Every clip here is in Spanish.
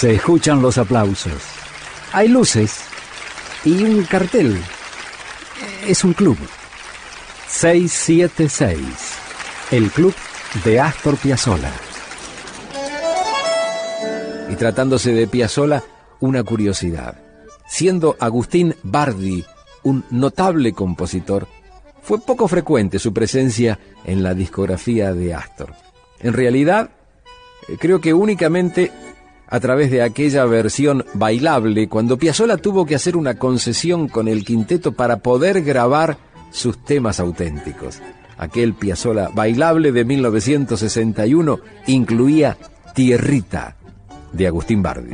Se escuchan los aplausos. Hay luces y un cartel. Es un club. 676. El club de Astor Piazzolla. Y tratándose de Piazzolla, una curiosidad. Siendo Agustín Bardi un notable compositor, fue poco frecuente su presencia en la discografía de Astor. En realidad, eh, creo que únicamente a través de aquella versión bailable, cuando Piazzolla tuvo que hacer una concesión con el quinteto para poder grabar sus temas auténticos. Aquel Piazzolla bailable de 1961 incluía Tierrita de Agustín Bardi.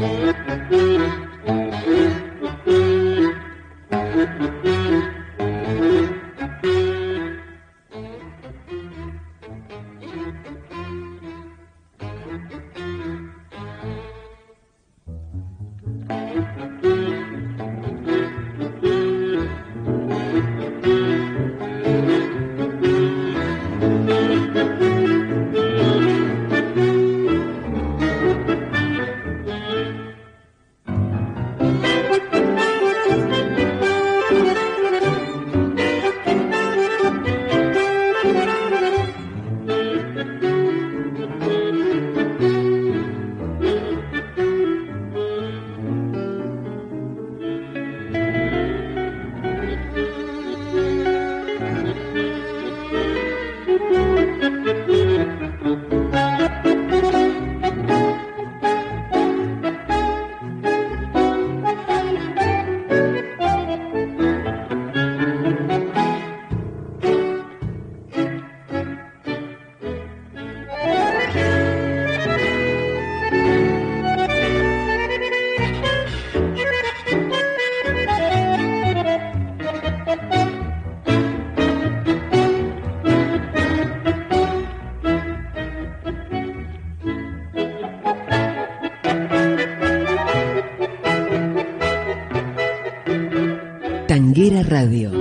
Radio.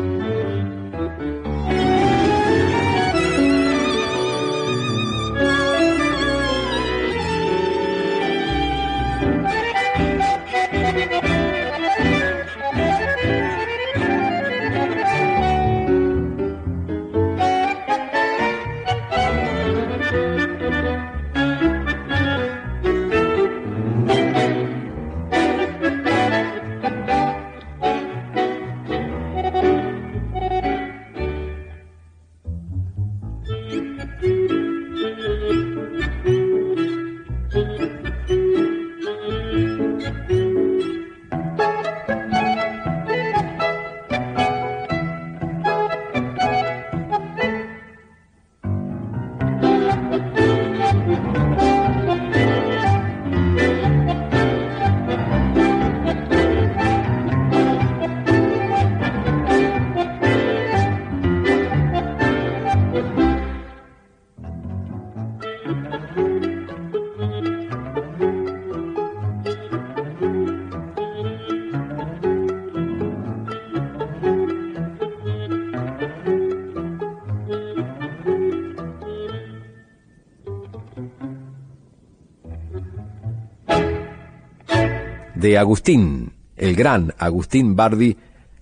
De Agustín, el gran Agustín Bardi,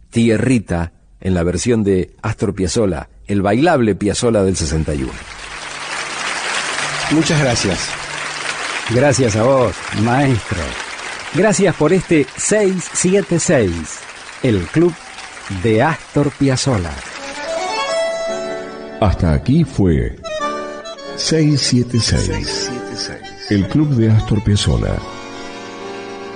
Tierrita, en la versión de Astor Piazzolla, el bailable Piazzolla del 61. Muchas gracias. Gracias a vos, maestro. Gracias por este 676, el club de Astor Piazzolla. Hasta aquí fue 676, el club de Astor Piazzolla